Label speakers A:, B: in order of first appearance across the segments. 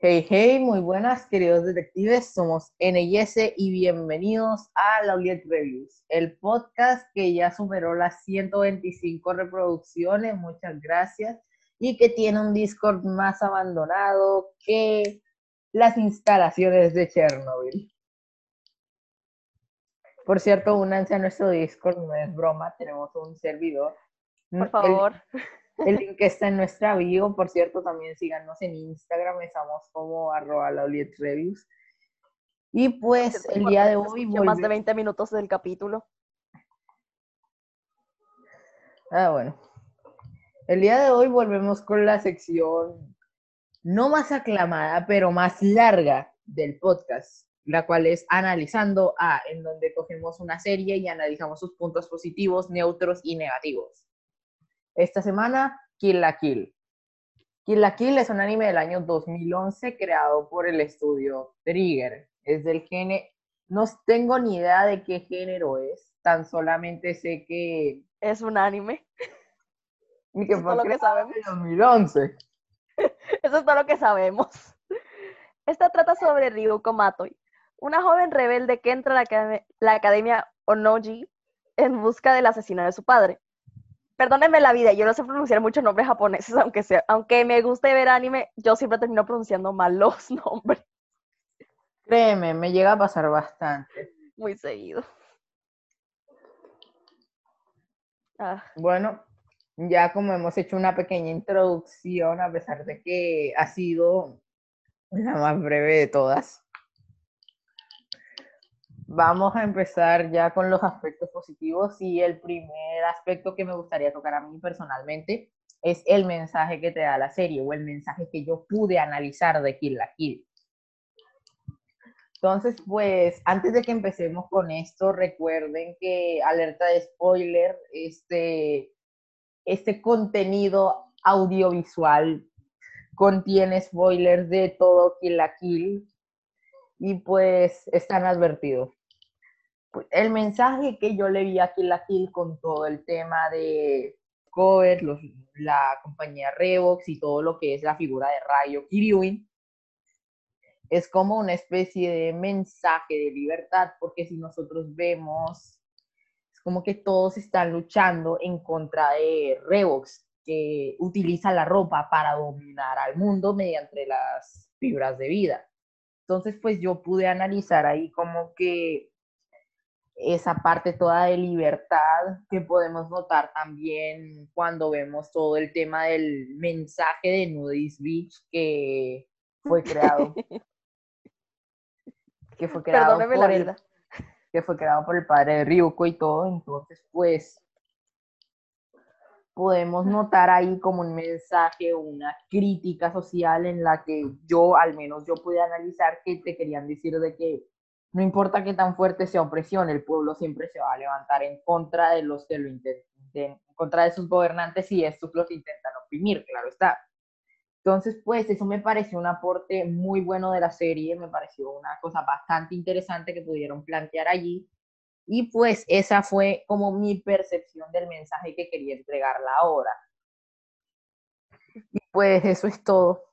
A: Hey, hey, muy buenas, queridos detectives. Somos NIS y bienvenidos a la Uliet Reviews, el podcast que ya superó las 125 reproducciones. Muchas gracias. Y que tiene un Discord más abandonado que las instalaciones de Chernobyl. Por cierto, únanse a nuestro Discord, no es broma, tenemos un servidor.
B: Por favor.
A: El link está en nuestra bio. Por cierto, también síganos en Instagram. Estamos como arroba reviews. Y pues el día de hoy...
B: Más de 20 minutos del capítulo.
A: Ah, bueno. El día de hoy volvemos con la sección no más aclamada, pero más larga del podcast, la cual es analizando A, en donde cogemos una serie y analizamos sus puntos positivos, neutros y negativos. Esta semana, Kill la Kill. Kill la Kill es un anime del año 2011 creado por el estudio Trigger. Es del género, no tengo ni idea de qué género es, tan solamente sé que...
B: Es un anime.
A: Y que fue creado en 2011.
B: Eso es todo lo que sabemos. Esta trata sobre Ryuko Matoi, una joven rebelde que entra a la, la Academia Onoji en busca del asesino de su padre perdónenme la vida, yo no sé pronunciar muchos nombres japoneses, aunque sea, aunque me guste ver anime, yo siempre termino pronunciando mal los nombres.
A: Créeme, me llega a pasar bastante.
B: Muy seguido.
A: Ah. Bueno, ya como hemos hecho una pequeña introducción, a pesar de que ha sido la más breve de todas, Vamos a empezar ya con los aspectos positivos y el primer aspecto que me gustaría tocar a mí personalmente es el mensaje que te da la serie o el mensaje que yo pude analizar de Kill la Kill. Entonces, pues, antes de que empecemos con esto, recuerden que alerta de spoiler, este, este contenido audiovisual contiene spoilers de todo Kill la Kill, y pues están advertidos. Pues, el mensaje que yo le vi aquí en la Kill con todo el tema de cover, los, la compañía Revox y todo lo que es la figura de Rayo Kiryuin, es como una especie de mensaje de libertad, porque si nosotros vemos, es como que todos están luchando en contra de Revox, que utiliza la ropa para dominar al mundo mediante las fibras de vida. Entonces, pues yo pude analizar ahí como que esa parte toda de libertad que podemos notar también cuando vemos todo el tema del mensaje de Nudist Beach que fue creado. que fue creado por el, que fue creado por el padre de Ryuko y todo. Entonces, pues podemos notar ahí como un mensaje, una crítica social en la que yo, al menos yo pude analizar que te querían decir de que no importa qué tan fuerte sea opresión, el pueblo siempre se va a levantar en contra de los que lo intentan, en contra de sus gobernantes y estos los intentan oprimir, claro está. Entonces, pues eso me pareció un aporte muy bueno de la serie, me pareció una cosa bastante interesante que pudieron plantear allí y pues esa fue como mi percepción del mensaje que quería entregar la obra. Y pues eso es todo.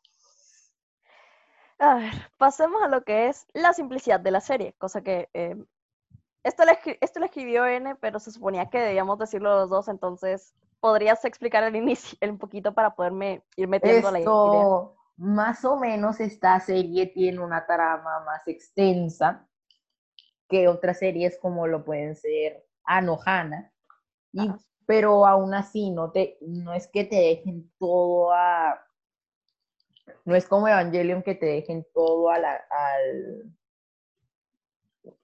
B: A ver, pasemos a lo que es la simplicidad de la serie, cosa que eh, esto, lo esto lo escribió N, pero se suponía que debíamos decirlo los dos, entonces podrías explicar el inicio un poquito para poderme ir metiendo a la idea.
A: Más o menos esta serie tiene una trama más extensa, que otras series como lo pueden ser Anohana, y, pero aún así no, te, no es que te dejen todo a... No es como Evangelion que te dejen todo a al...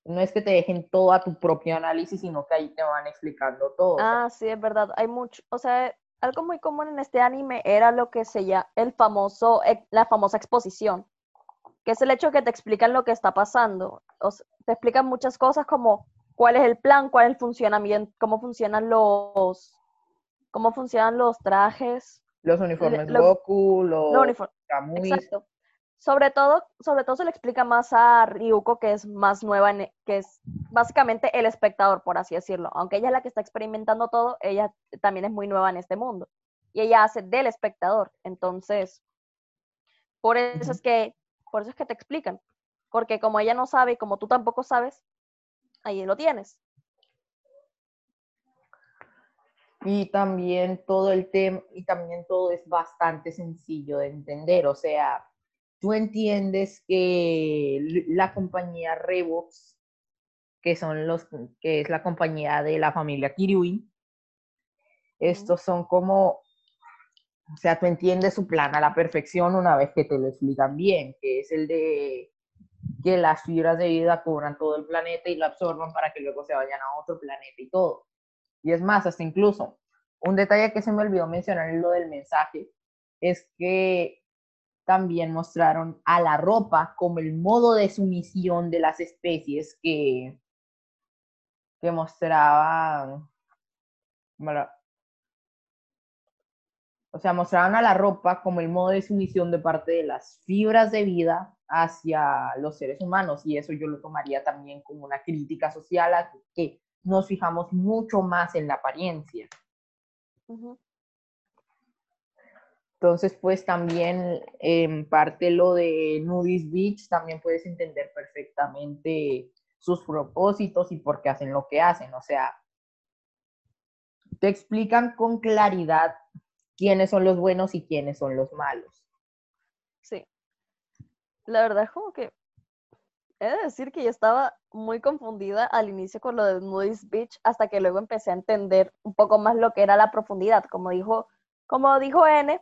A: No es que te dejen todo a tu propio análisis, sino que ahí te van explicando todo.
B: Ah, sí, es verdad. Hay mucho, o sea, algo muy común en este anime era lo que se llama el famoso, la famosa exposición que es el hecho que te explican lo que está pasando. O te explican muchas cosas como cuál es el plan, cuál es el funcionamiento, cómo funcionan los, cómo funcionan los trajes.
A: Los uniformes Goku, los,
B: Exacto. Sobre todo, sobre todo se le explica más a Ryuko, que es más nueva, en, que es básicamente el espectador, por así decirlo. Aunque ella es la que está experimentando todo, ella también es muy nueva en este mundo. Y ella hace del espectador. Entonces, por eso es que Por eso es que te explican. Porque como ella no sabe y como tú tampoco sabes, ahí lo tienes.
A: Y también todo el tema, y también todo es bastante sencillo de entender. O sea, tú entiendes que la compañía Revox, que son los, que es la compañía de la familia Kirui, estos son como, o sea, tú entiendes su plan a la perfección una vez que te lo explican bien, que es el de que las fibras de vida cubran todo el planeta y lo absorban para que luego se vayan a otro planeta y todo. Y es más, hasta incluso, un detalle que se me olvidó mencionar en lo del mensaje, es que también mostraron a la ropa como el modo de sumisión de las especies que, que mostraban, o sea, mostraban a la ropa como el modo de sumisión de parte de las fibras de vida hacia los seres humanos y eso yo lo tomaría también como una crítica social a que nos fijamos mucho más en la apariencia. Entonces, pues también en parte lo de Nudis Beach, también puedes entender perfectamente sus propósitos y por qué hacen lo que hacen. O sea, te explican con claridad quiénes son los buenos y quiénes son los malos.
B: Sí. La verdad es como que he de decir que yo estaba muy confundida al inicio con lo de Moody's Beach hasta que luego empecé a entender un poco más lo que era la profundidad. Como dijo, como dijo N,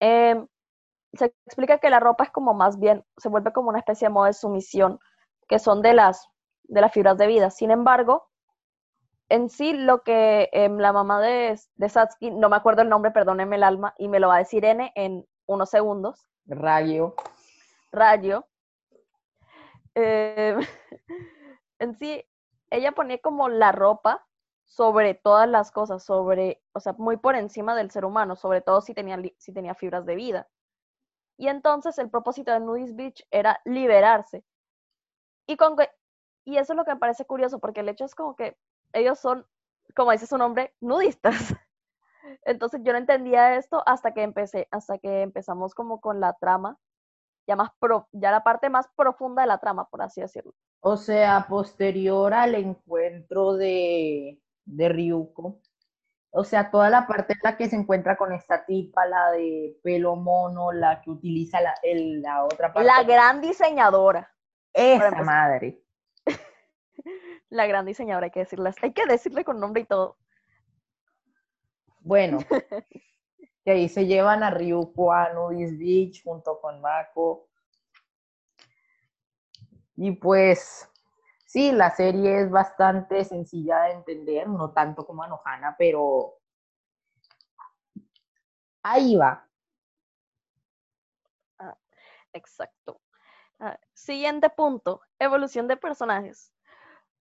B: em, se explica que la ropa es como más bien, se vuelve como una especie de modo de sumisión, que son de las, de las fibras de vida. Sin embargo, en sí lo que em, la mamá de, de Satsuki, no me acuerdo el nombre, perdónenme el alma, y me lo va a decir N en unos segundos.
A: Rayo.
B: Rayo. Eh, en sí, ella ponía como la ropa sobre todas las cosas, sobre, o sea, muy por encima del ser humano, sobre todo si tenía, si tenía fibras de vida. Y entonces el propósito de Nudist Beach era liberarse. Y, con, y eso es lo que me parece curioso, porque el hecho es como que ellos son, como dice su nombre, nudistas. Entonces yo no entendía esto hasta que empecé, hasta que empezamos como con la trama ya más ya la parte más profunda de la trama, por así decirlo.
A: O sea, posterior al encuentro de, de Ryuko, o sea, toda la parte en la que se encuentra con esta tipa, la de pelo mono, la que utiliza la, la otra parte.
B: La gran diseñadora.
A: Esa madre.
B: la gran diseñadora, hay que decirle, hay que decirle con nombre y todo.
A: Bueno, que ahí se llevan a Ryuko a Nudis Beach junto con Mako. Y pues sí, la serie es bastante sencilla de entender, no tanto como Anohana, pero ahí va.
B: Ah, exacto. Ah, siguiente punto, evolución de personajes.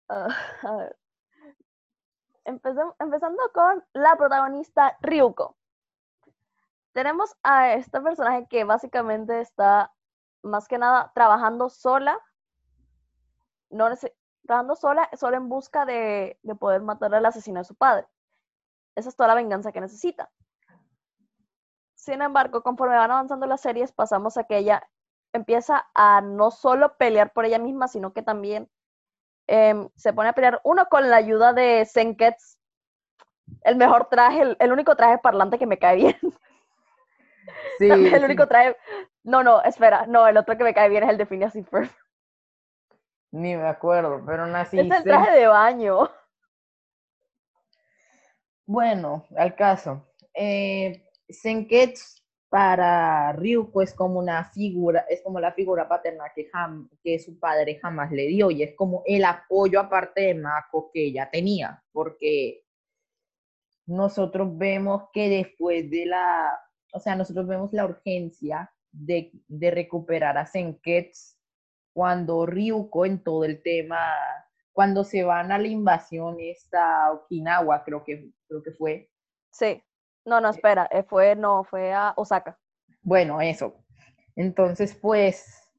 B: Ver. empezando con la protagonista Ryuko tenemos a este personaje que básicamente está más que nada trabajando sola, no trabajando sola, solo en busca de, poder matar al asesino de su padre. Esa es toda la venganza que necesita. Sin embargo, conforme van avanzando las series, pasamos a que ella empieza a no solo pelear por ella misma, sino que también em, se pone a pelear, uno con la ayuda de Senkets, el mejor traje, el, el único traje parlante que me cae bien. Sí, el único traje. No, no, espera. No, el otro que me cae bien es el de Phineas y Ferb.
A: Ni me acuerdo, pero nací.
B: Es el traje de baño.
A: Bueno, al caso. Eh, Senketsu para Ryuko es como una figura, es como la figura paterna que, que su padre jamás le dio y es como el apoyo aparte de Mako que ella tenía, porque nosotros vemos que después de la o sea, nosotros vemos la urgencia de, recuperar a Senketsu cuando Ryuko en todo el tema, cuando se van a la invasión esta Okinawa, creo que, creo que fue.
B: Sí, no, no, espera, eh, fue, no, fue a Osaka.
A: Bueno, eso. Entonces, pues,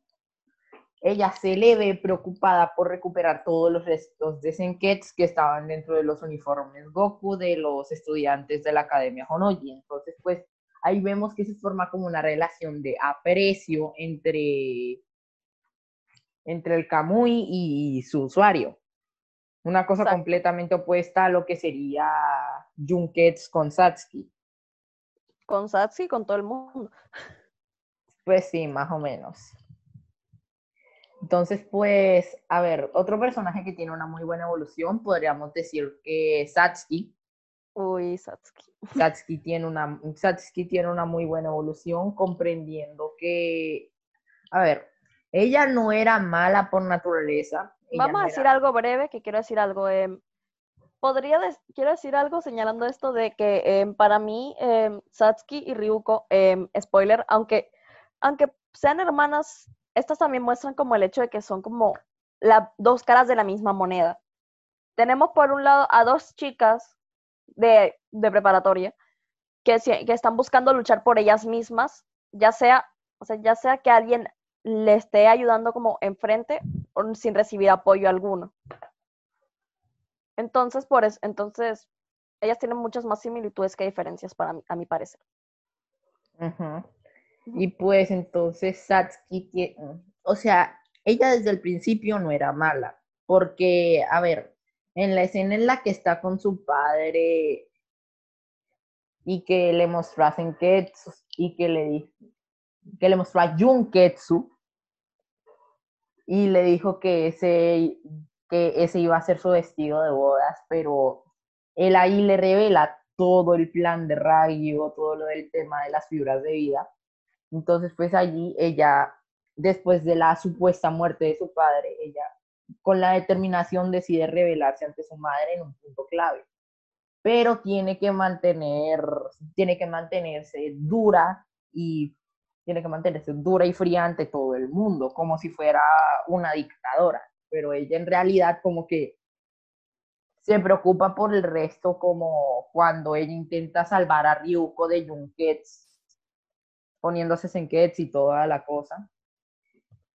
A: ella se le ve preocupada por recuperar todos los restos de Senketsu que estaban dentro de los uniformes Goku de los estudiantes de la Academia Honoji. Entonces, pues, ahí vemos que se forma como una relación de aprecio entre, entre el Kamui y su usuario. Una cosa completamente opuesta a lo que sería Junkets con Satsuki.
B: Con Satsuki, con todo el mundo.
A: Pues sí, más o menos. Entonces, pues, a ver, otro personaje que tiene una muy buena evolución, podríamos decir que Satsuki.
B: Uy, Satsuki.
A: Satsuki tiene una, Satsuki tiene una muy buena evolución, comprendiendo que, a ver, ella no era mala por naturaleza.
B: Vamos a decir algo breve, que quiero decir algo. Em, podría, quiero decir algo señalando esto de que em, para mí em, Satsuki y Ryuko, spoiler, aunque, aunque sean hermanas, estas también muestran como el hecho de que son como las dos caras de la misma moneda. Tenemos por un lado a dos chicas de, preparatoria que, que están buscando luchar por ellas mismas, ya sea, o sea, ya sea que alguien le esté ayudando como enfrente sin recibir apoyo alguno. Entonces, por eso, entonces, ellas tienen muchas más similitudes que diferencias para mí, a mi parecer.
A: Y pues entonces Satsuki, o sea, ella desde el principio no era mala, porque, a ver, en la escena en la que está con su padre y que le mostró a y que le, que le mostró a Junketsu y le dijo que ese, que ese iba a ser su vestido de bodas, pero él ahí le revela todo el plan de Rayo, todo lo del tema de las fibras de vida. Entonces, pues allí ella, después de la supuesta muerte de su padre, ella con la determinación decide rebelarse ante su madre en un punto clave. Pero tiene que mantener, tiene que mantenerse dura y tiene que mantenerse dura y fría ante todo el mundo, como si fuera una dictadora. Pero ella en realidad como que se preocupa por el resto, como cuando ella intenta salvar a Ryuko de Junkets, poniéndose Senkets y toda la cosa.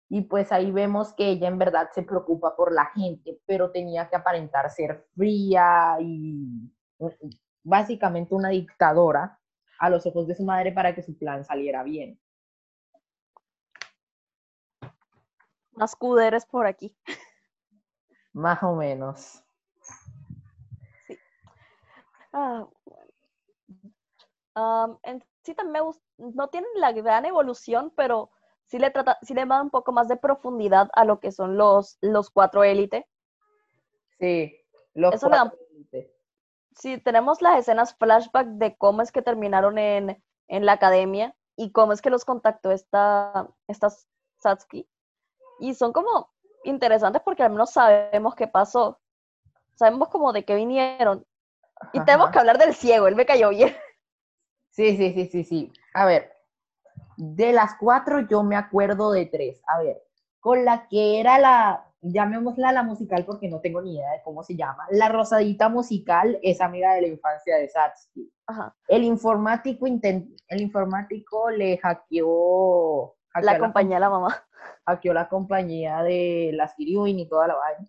A: Y pues ahí vemos que ella en verdad se preocupa por la gente, pero tenía que aparentar ser fría y básicamente una dictadora a los ojos de su madre para que su plan saliera bien.
B: Más cuderes por aquí.
A: Más o menos.
B: Sí. Ah, um, en sí también me gusta, no tienen la gran evolución, pero sí le, trata, sí le da un poco más de profundidad a lo que son los, los cuatro élites.
A: Sí, los cuatro élites.
B: Sí, tenemos las escenas flashback de cómo es que terminaron en, la academia y cómo es que los contactó esta, esta Satsuki. Y son como interesantes porque al menos sabemos qué pasó. Sabemos como de qué vinieron. Y tenemos que hablar del ciego, él me cayó bien.
A: Sí, sí, sí, sí, sí. A ver, de las cuatro yo me acuerdo de tres. A ver, con la que era la, llamémosla la musical porque no tengo ni idea de cómo se llama. La rosadita musical es amiga de la infancia de Satsuki. El informático el informático le hackeó,
B: la compañía de la mamá.
A: Hackeó la compañía de las Kiryuin y toda la vaina.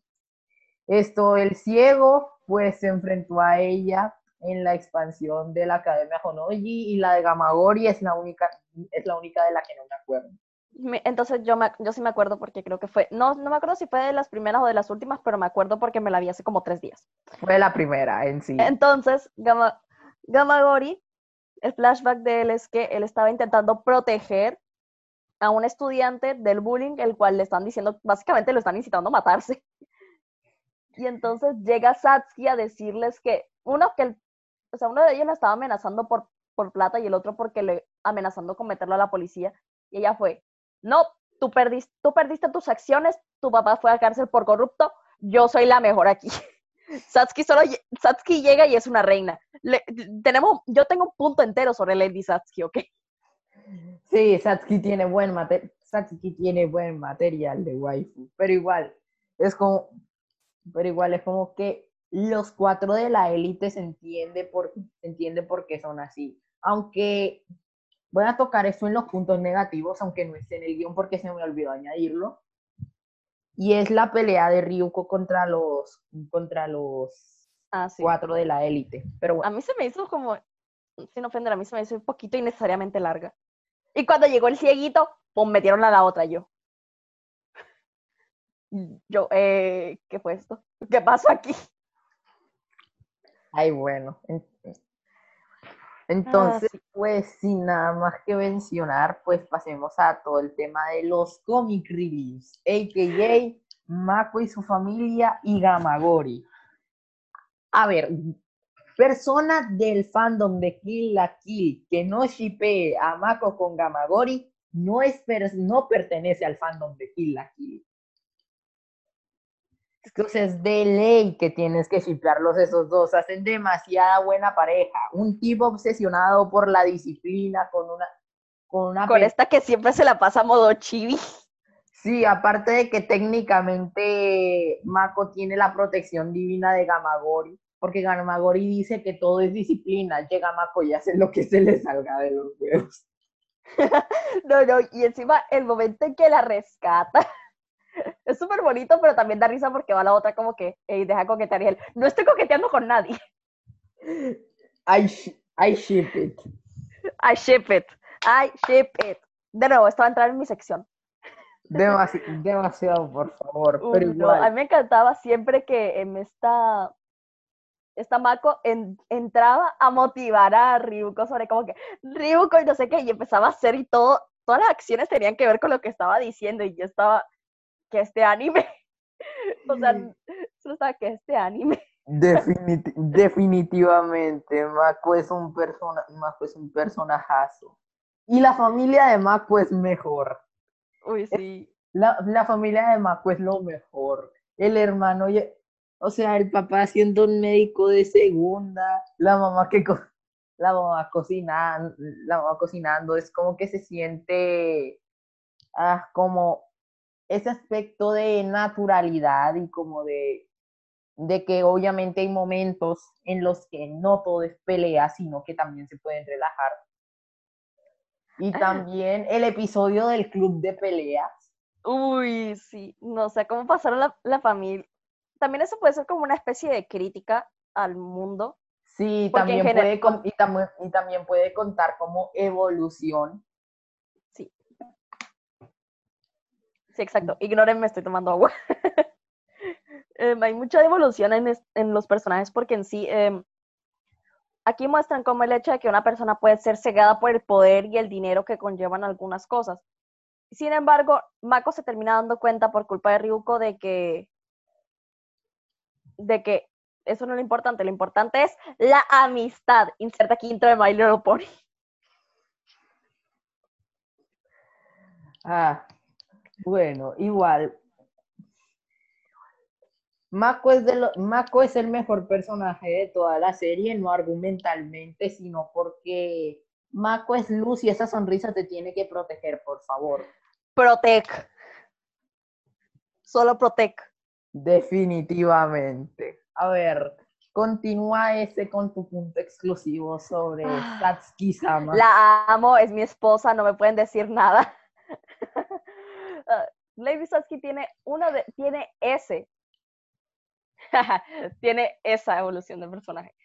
A: Esto, el ciego, pues se enfrentó a ella en la expansión de la Academia Honoji y la de Gamagori es la única, es la única de la que no me acuerdo.
B: Entonces yo, me, yo sí me acuerdo porque creo que fue, no, no me acuerdo si fue de las primeras o de las últimas, pero me acuerdo porque me la vi hace como tres días.
A: Fue la primera en sí.
B: Entonces, Gama, Gamagori, el flashback de él es que él estaba intentando proteger a un estudiante del bullying, el cual le están diciendo, básicamente lo están incitando a matarse. Y entonces llega Satsuki a decirles que, uno, que el o sea, uno de ellos la estaba amenazando por, por plata y el otro porque le amenazando con meterlo a la policía. Y ella fue, no, tú perdiste, tú perdiste tus acciones, tu papá fue a cárcel por corrupto, yo soy la mejor aquí. Satsuki solo Satsuki llega y es una reina. tenemos, yo tengo un punto entero sobre Lady Satsuki, ¿ok?
A: Sí, Satsuki tiene buen Satsuki tiene buen material de waifu, pero igual es como, pero igual es como que los cuatro de la élite se entiende por, se entiende por qué son así. Aunque voy a tocar eso en los puntos negativos, aunque no esté en el guion porque se me olvidó añadirlo. Y es la pelea de Ryuko contra los, contra los ah, cuatro de la élite. Pero
B: A mí se me hizo como sin ofender, a mí se me hizo un poquito innecesariamente larga. Y cuando llegó el cieguito, pues metieron a la otra yo. Yo, eh, ¿qué fue esto? ¿Qué pasó aquí?
A: Ay, bueno. Entonces, pues sin nada más que mencionar, pues pasemos a todo el tema de los comic reviews, a.k.a. Mako y su familia y Gamagori. A ver, persona del fandom de Kill la Kill que no shipee a Mako con Gamagori no, es, no pertenece al fandom de Kill la Kill. Entonces, de ley que tienes que shippearlos esos dos. Hacen demasiada buena pareja. Un tipo obsesionado por la disciplina, con una. Con, una
B: con esta que siempre se la pasa a modo chibi.
A: Sí, aparte de que técnicamente Mako tiene la protección divina de Gamagori, porque Gamagori dice que todo es disciplina, llega Mako y hace lo que se le salga de los huevos.
B: no, no, y encima el momento en que la rescata es súper bonito, pero también da risa porque va la otra como que, hey, deja coquetear y él, no estoy coqueteando con nadie.
A: I, I ship it.
B: I ship it. I ship it. De nuevo, esto va a entrar en mi sección.
A: demasiado, por favor. pero igual.
B: a mí me encantaba siempre que en esta, esta Mako entraba a motivar a Ryuko sobre como que Ryuko y no sé qué, y empezaba a hacer y todo, todas las acciones tenían que ver con lo que estaba diciendo y yo estaba, que este anime. o sea, solo que este anime.
A: definitivamente, Mako es un persona, Mako es un personajazo. Y la familia de Mako es mejor.
B: Uy, sí.
A: La, la familia de Mako es lo mejor. El hermano, o sea, el papá siendo un médico de segunda, la mamá que la mamá cocinando, la mamá cocinando, es como que se siente ah, como ese aspecto de naturalidad y como de, de que obviamente hay momentos en los que no todo es pelea, sino que también se pueden relajar. Y también el episodio del club de peleas.
B: Uy, sí, no sé cómo pasaron la, la familia. También eso puede ser como una especie de crítica al mundo.
A: Sí, también puede, y también puede contar como evolución
B: Sí, exacto. Ignórenme, estoy tomando agua. Em, hay mucha evolución en, los personajes porque en sí, em, aquí muestran como el hecho de que una persona puede ser cegada por el poder y el dinero que conllevan algunas cosas. Sin embargo, Mako se termina dando cuenta por culpa de Ryuko de que, de que eso no es lo importante, lo importante es la amistad. Inserta aquí intro de My Little Pony.
A: Ah, bueno, igual. Mako es, de Mako es el mejor personaje de toda la serie, no argumentalmente, sino porque Mako es luz y esa sonrisa te tiene que proteger, por favor.
B: Protec. Solo Protec.
A: Definitivamente. A ver, continúa ese con tu punto exclusivo sobre ah. Satsuki-sama.
B: La amo, es mi esposa, no me pueden decir nada. Lady Satsuki tiene uno de, tiene ese. tiene esa evolución de personaje.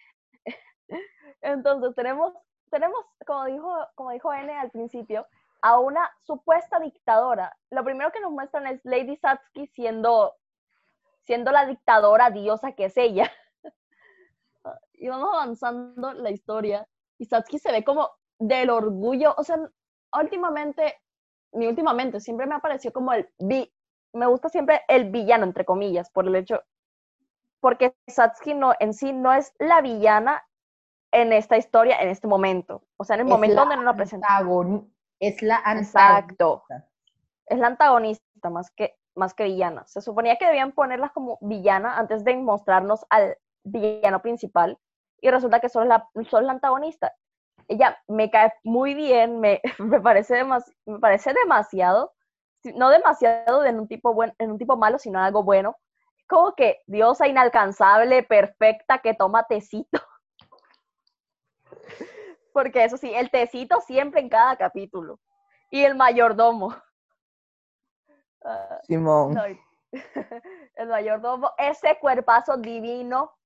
B: Entonces tenemos, tenemos, como dijo, como dijo N al principio, a una supuesta dictadora. Lo primero que nos muestran es Lady Satsuki siendo, siendo la dictadora diosa que es ella. y vamos avanzando la historia. Y Satsuki se ve como del orgullo. O sea, últimamente ni últimamente, siempre me apareció como el vi, me gusta siempre el villano, entre comillas, por el hecho, porque Satsuki no, en sí no es la villana en esta historia, en este momento. O sea, en el momento donde no lo presenta.
A: Es la
B: antagonista. Es la antagonista más que, más que villana. Se suponía que debían ponerla como villana antes de mostrarnos al villano principal y resulta que solo la, solo es la antagonista ella me cae muy bien, me, me, parece, me parece demasiado, no demasiado en un, tipo buen, en un tipo malo, sino algo bueno. Como que diosa inalcanzable, perfecta, que toma tecito. Porque eso sí, el tecito siempre en cada capítulo. Y el mayordomo.
A: Ah, Simón.
B: el mayordomo, ese cuerpazo divino.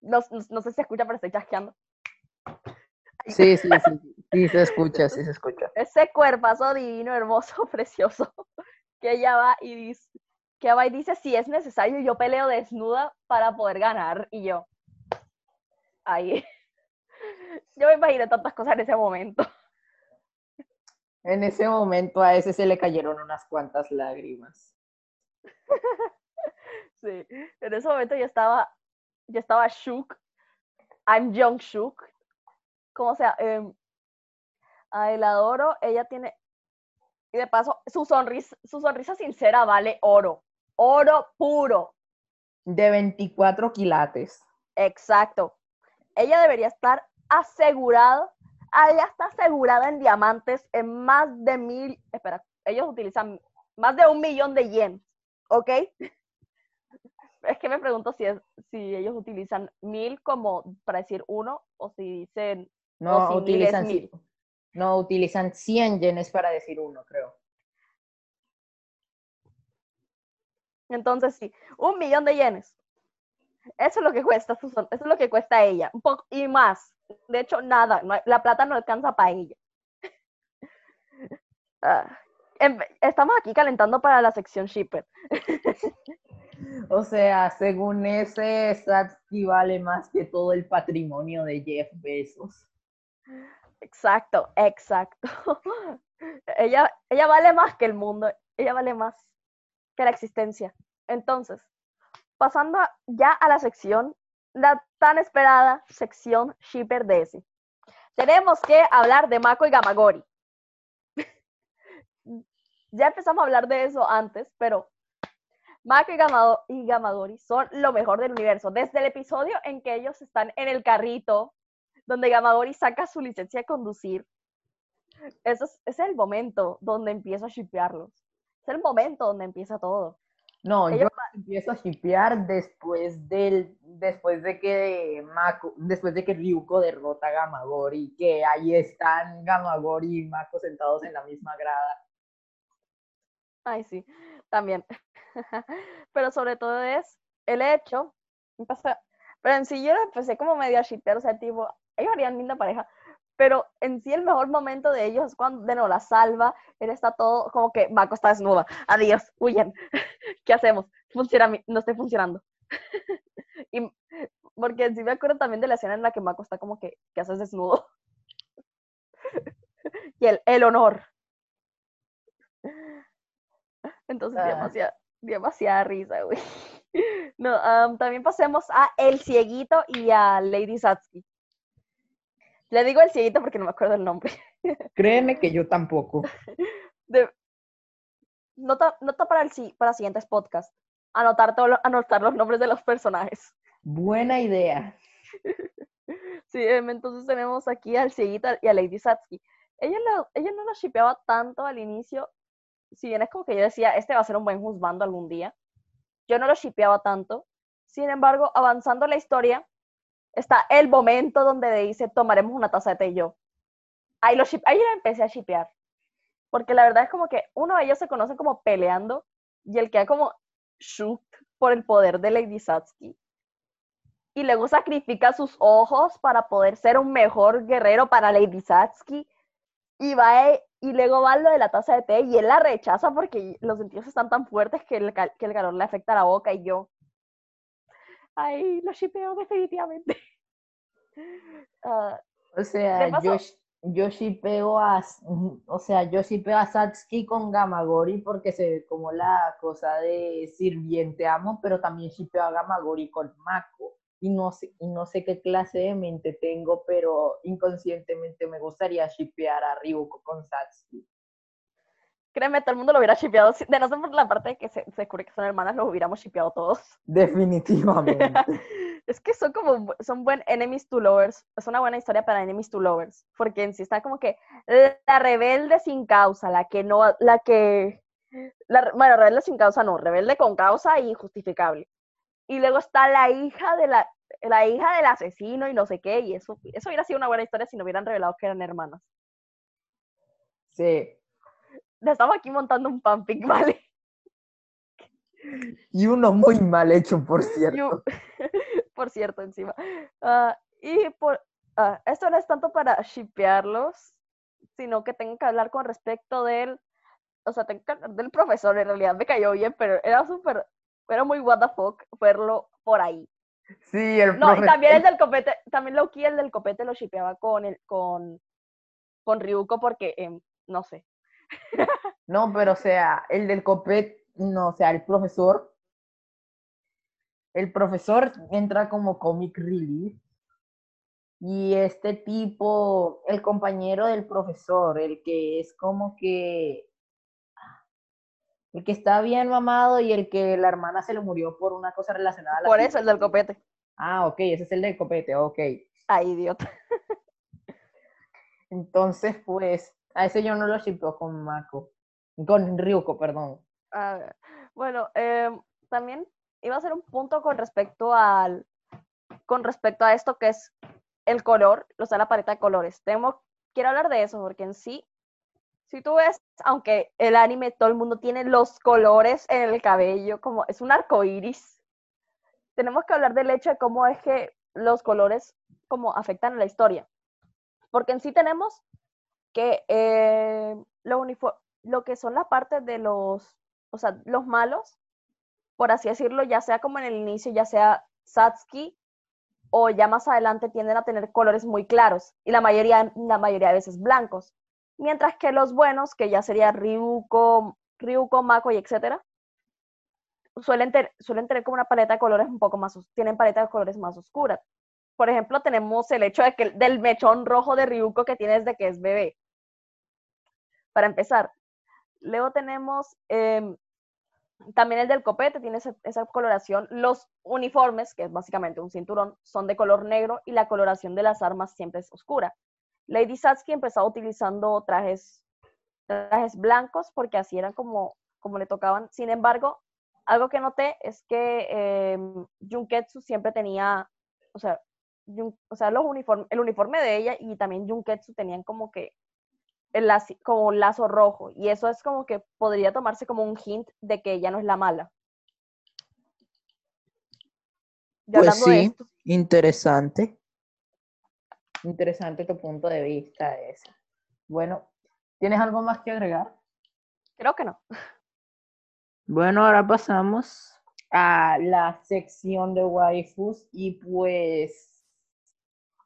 B: No, no, sé si escucha, pero estoy chasqueando
A: Sí, sí, sí, sí, se escucha, sí se escucha.
B: Ese cuerpazo divino, hermoso, precioso, que ella va y dice, que va y dice, si es necesario, yo peleo desnuda para poder ganar. Y yo, ahí, yo me imaginé tantas cosas en ese momento.
A: En ese momento a ese se le cayeron unas cuantas lágrimas.
B: Sí, en ese momento yo estaba, yo estaba shook. I'm young shook. Como sea, eh, la adoro. Ella tiene, y de paso, su sonrisa, su sonrisa sincera vale oro. Oro puro.
A: De 24 quilates.
B: Exacto. Ella debería estar asegurada, ella está asegurada en diamantes en más de mil, espera, ellos utilizan más de un millón de yen, ¿ok? Es que me pregunto si, es, si ellos utilizan mil como para decir uno o si dicen...
A: No, utilizan mil. No, utilizan 100 yenes para decir uno, creo.
B: Entonces, sí, un millón de yenes. Eso es lo que cuesta, eso es lo que cuesta ella. Un poco y más. De hecho, nada, la plata no alcanza para ella. Ah, em, estamos aquí calentando para la sección shipper.
A: O sea, según ese, Satsky vale más que todo el patrimonio de Jeff Bezos.
B: Exacto, exacto. ella, ella vale más que el mundo, ella vale más que la existencia. Entonces, pasando ya a la sección, la tan esperada sección Shipper DS. Tenemos que hablar de Mako y Gamagori. ya empezamos a hablar de eso antes, pero Mako y, Gamagori son lo mejor del universo. Desde el episodio en que ellos están en el carrito, donde Gamagori saca su licencia de conducir, eso es, el momento donde empiezo a shippearlos. Es el momento donde empieza todo.
A: No, yo empiezo a shippear después del, después de que Mako, después de que Ryuko derrota a Gamagori, que ahí están Gamagori y Mako sentados en la misma grada.
B: Ay, sí, también. pero sobre todo es el hecho, pero en sí yo empecé como medio a o sea, tipo, ellos harían linda pareja, pero en sí el mejor momento de ellos es cuando de no la salva, él está todo como que Mako está desnuda, adiós, huyen, ¿qué hacemos? Funciona, no estoy funcionando. y porque sí me acuerdo también de la escena en la que Mako está como que, ¿qué haces desnudo? y el, el honor. Entonces, ah. demasiada, demasiada risa, güey. No, también pasemos a El Cieguito y a Lady Satsuki. Le digo el cieguito porque no me acuerdo el nombre.
A: Créeme que yo tampoco.
B: nota, nota para, el, para siguientes podcasts. Anotar, todo, anotar los nombres de los personajes.
A: Buena idea.
B: Sí, em, entonces tenemos aquí al cieguito y a Lady Satsuki. Ella, ella no la shipeaba tanto al inicio. Si bien es como que yo decía, este va a ser un buen juzgando algún día. Yo no lo shipeaba tanto. Sin embargo, avanzando la historia, está el momento donde dice, tomaremos una taza de té y yo. Ahí, lo ahí empecé a shipear. Porque la verdad es como que uno de ellos se conoce como peleando y el que ha como shook por el poder de Lady Satsuki. Y luego sacrifica sus ojos para poder ser un mejor guerrero para Lady Satsuki. Y va e, y luego va lo de la taza de té y él la rechaza porque los sentidos están tan fuertes que el, que el calor le afecta la boca y yo. Ay, lo shipeo definitivamente.
A: Ah, o sea, yo, yo shipeo a, o sea, yo shipeo a Satsuki con Gamagori porque se ve como la cosa de sirviente amo, pero también shipeo a Gamagori con Mako. Y no, sé, y no sé qué clase de mente tengo, pero inconscientemente me gustaría shipear a Ryuko con Satsuki.
B: Créeme, todo el mundo lo hubiera shipeado. De no ser por la parte de que se, se descubre que son hermanas, lo hubiéramos shipeado todos.
A: Definitivamente.
B: es que son como, son buen enemies to lovers. Es una buena historia para enemies to lovers. Porque en sí está como que la rebelde sin causa, la que no, la que, la, bueno, rebelde sin causa no, rebelde con causa y justificable. Y luego está la hija de la, la hija del asesino y no sé qué, y eso, eso hubiera sido una buena historia si no hubieran revelado que eran hermanas.
A: Sí,
B: estamos aquí montando un pumping, ¿vale?
A: Y uno muy mal hecho, por cierto.
B: por cierto, encima. Ah, y por, ah, esto no es tanto para shippearlos, sino que tengo que hablar con respecto del, o sea, tengo que hablar del profesor, en realidad me cayó bien, pero era súper, era muy what the fuck verlo por ahí.
A: Sí, el
B: No, y también el del copete, también Loki, el del copete lo shipeaba con el, con, con Ryuko porque, em, no sé.
A: No, pero o sea, el del copet, no, o sea, el profesor, el profesor entra como comic relief y este tipo, el compañero del profesor, el que es como que, el que está bien mamado y el que la hermana se le murió por una cosa relacionada a la
B: Por eso el del copete.
A: Ah, ok, ese es el del copete, ok.
B: Ay, idiota.
A: Entonces, pues, a ese yo no lo shipeo con Mako, con Ryuko, perdón.
B: Bueno, em, también iba a hacer un punto con respecto al, con respecto a esto que es el color, o sea, la paleta de colores. Quiero hablar de eso porque en sí, si tú ves, aunque el anime todo el mundo tiene los colores en el cabello, como es un arco iris, tenemos que hablar del hecho de cómo es que los colores como afectan a la historia. Porque en sí tenemos que eh, lo, unifor- lo que son la parte de los, o sea, los malos, por así decirlo, ya sea como en el inicio, ya sea Satsuki, o ya más adelante tienden a tener colores muy claros, y la mayoría, la mayoría de veces blancos. Mientras que los buenos, que ya sería Ryuko, Ryuko, Mako y etcétera, suelen, ter- suelen tener como una paleta de colores un poco más, tienen paleta de colores más oscuras. Por ejemplo, tenemos el hecho de que, del mechón rojo de Ryuko que tiene desde que es bebé. Para empezar. Luego tenemos em, también el del copete, tiene esa, coloración. Los uniformes, que es básicamente un cinturón, son de color negro y la coloración de las armas siempre es oscura. Lady Satsuki empezó utilizando trajes, trajes blancos porque así eran como, le tocaban. Sin embargo, algo que noté es que em, Junketsu siempre tenía, o sea, o sea, los uniform- el uniforme de ella y también Junketsu tenían como que el laci- como un lazo rojo y eso es como que podría tomarse como un hint de que ella no es la mala. Ya
A: Pues
B: hablando de
A: sí,
B: esto,
A: interesante. Interesante tu punto de vista ese. Bueno, ¿tienes algo más que agregar?
B: creo que no.
A: Bueno, ahora pasamos a la sección de waifus y pues,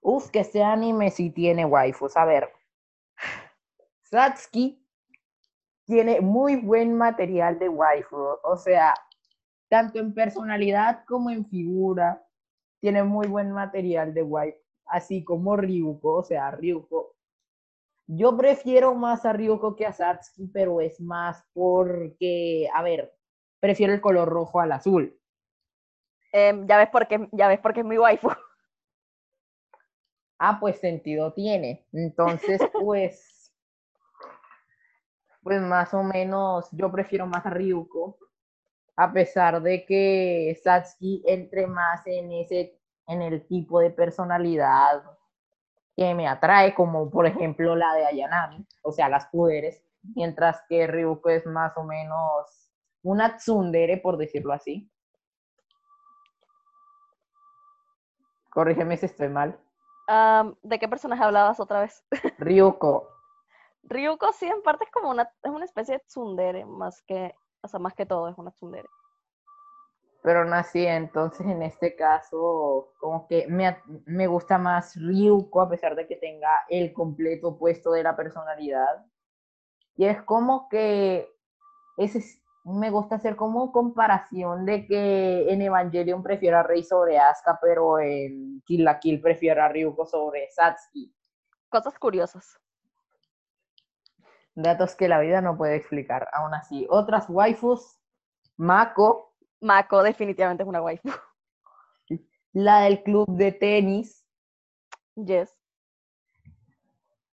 A: uf, que este anime sí tiene waifus. A ver, Satsuki tiene muy buen material de waifu, o sea, tanto en personalidad como en figura, tiene muy buen material de waifu, así como Ryuko, o sea, Ryuko. Yo prefiero más a Ryuko que a Satsuki, pero es más porque, a ver, prefiero el color rojo al azul.
B: Em, ya ves por qué, ya ves por qué es mi waifu.
A: Ah, pues sentido tiene. Entonces, pues, pues más o menos yo prefiero más a Ryuko, a pesar de que Satsuki entre más en ese, en el tipo de personalidad que me atrae, como por ejemplo la de Ayanami, o sea, las poderes, mientras que Ryuko es más o menos una tsundere, por decirlo así. Corrígeme si estoy mal.
B: Am, ¿De qué personaje hablabas otra vez?
A: Ryuko,
B: Ryuko sí, en parte es como una, es una especie de tsundere, más que, o sea, más que todo es una tsundere.
A: pero no así, entonces en este caso, como que me, me gusta más Ryuko a pesar de que tenga el completo opuesto de la personalidad. Y es como que ese es- me gusta hacer como comparación de que en Evangelion prefiero a Rei sobre Asuka, pero en Kill la Kill prefiero a Ryuko sobre Satsuki.
B: Cosas curiosas.
A: Datos que la vida no puede explicar. Aún así, otras waifus, Mako,
B: Mako definitivamente es una waifu.
A: la del club de tenis,
B: Yes.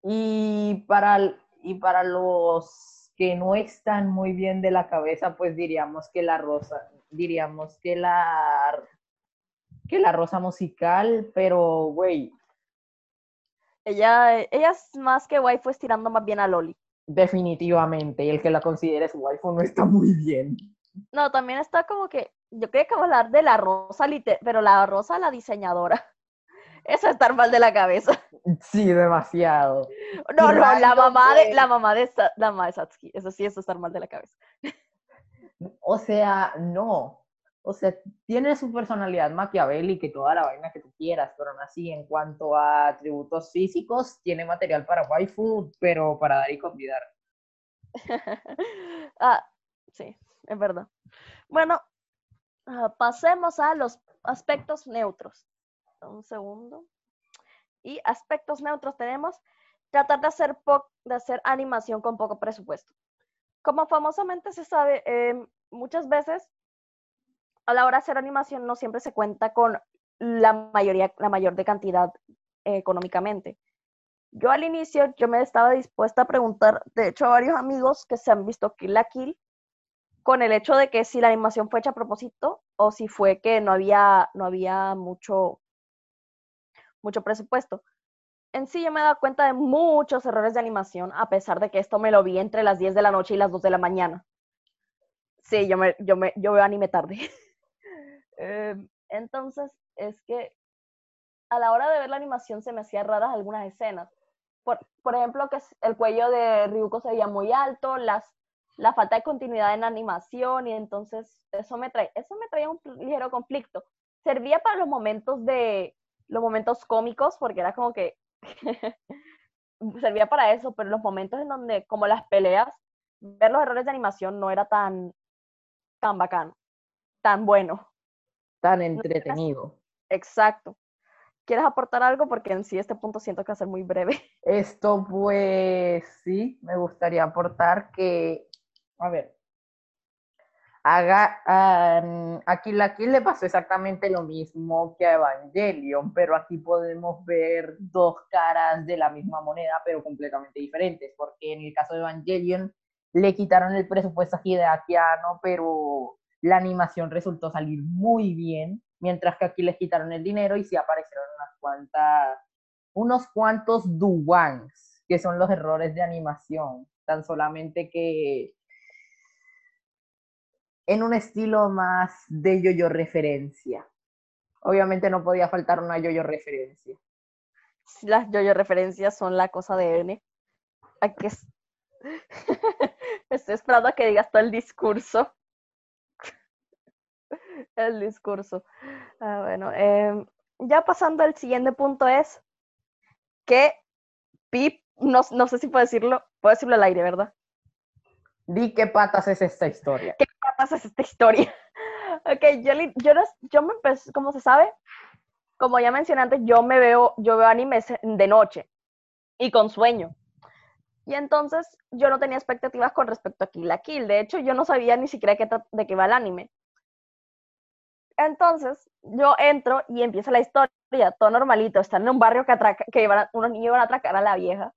A: Y para, y para los que no están muy bien de la cabeza, pues diríamos que la rosa, diríamos que la, que la rosa musical, pero güey,
B: Ella, ella es más que waifu, es tirando más bien a Loli.
A: Definitivamente, y el que la considere su waifu no está muy bien.
B: No, también está como que, yo creo que vamos a hablar de la rosa, pero la rosa, la diseñadora. Eso es estar mal de la cabeza.
A: Sí, demasiado.
B: No,
A: Y
B: no, la mamá de, la mamá de, la mamá de Satsuki. Eso sí es estar mal de la cabeza.
A: O sea, no. O sea, tiene su personalidad maquiavélica y toda la vaina que tú quieras, pero aún así, en cuanto a atributos físicos, tiene material para waifu, pero para dar y convidar.
B: ah, sí, es verdad. Bueno, ah, pasemos a los aspectos neutros. Un segundo. Y aspectos neutros tenemos tratar de hacer, de hacer animación con poco presupuesto. Como famosamente se sabe, em, muchas veces a la hora de hacer animación no siempre se cuenta con la mayoría, la mayor de cantidad eh, económicamente. Yo al inicio, yo me estaba dispuesta a preguntar, de hecho, a varios amigos que se han visto Kill la Kill, con el hecho de que si la animación fue hecha a propósito o si fue que no había, no había mucho, mucho presupuesto. En sí yo me he dado cuenta de muchos errores de animación, a pesar de que esto me lo vi entre las 10 de la noche y las 2 de la mañana. Sí, yo, me, yo, me, yo veo anime tarde. Em, entonces, es que a la hora de ver la animación se me hacían raras algunas escenas. Por, por ejemplo, que el cuello de Ryuko se veía muy alto, las, la falta de continuidad en la animación, y entonces eso me, trae, eso me traía un ligero conflicto. Servía para los momentos de los momentos cómicos, porque era como que servía para eso, pero los momentos en donde, como las peleas, ver los errores de animación no era tan, tan bacán, tan bueno.
A: Tan entretenido.
B: Exacto. ¿Quieres aportar algo? Porque en sí este punto siento que va a ser muy breve.
A: Esto, pues, sí, me gustaría aportar que, a ver, haga, am, aquí Kill le pasó exactamente lo mismo que a Evangelion, pero aquí podemos ver dos caras de la misma moneda, pero completamente diferentes, porque en el caso de Evangelion le quitaron el presupuesto a Hideaki Anno, pero la animación resultó salir muy bien, mientras que aquí les quitaron el dinero y sí aparecieron unas cuantas unos cuantos duwangs, que son los errores de animación, tan solamente que en un estilo más de yo-yo referencia. Obviamente no podía faltar una yo-yo referencia.
B: Las yo-yo referencias son la cosa de N. Es- Estoy esperando a que digas todo el discurso. El discurso. Ah, bueno, em, ya pasando al siguiente punto es que Pip, no, no sé si puedo decirlo, puedo decirlo al aire, ¿verdad?
A: Di qué patas es esta historia.
B: ¿Qué patas es esta historia? Ok, yo, yo, me empecé, como se sabe, como ya mencioné antes, yo me veo, yo veo animes de noche y con sueño. Y entonces yo no tenía expectativas con respecto a Kill la Kill. De hecho, yo no sabía ni siquiera qué de qué va el anime. Entonces, yo entro y empieza la historia, todo normalito. Están en un barrio que, atraca, que iban a- unos niños iban a atracar a la vieja.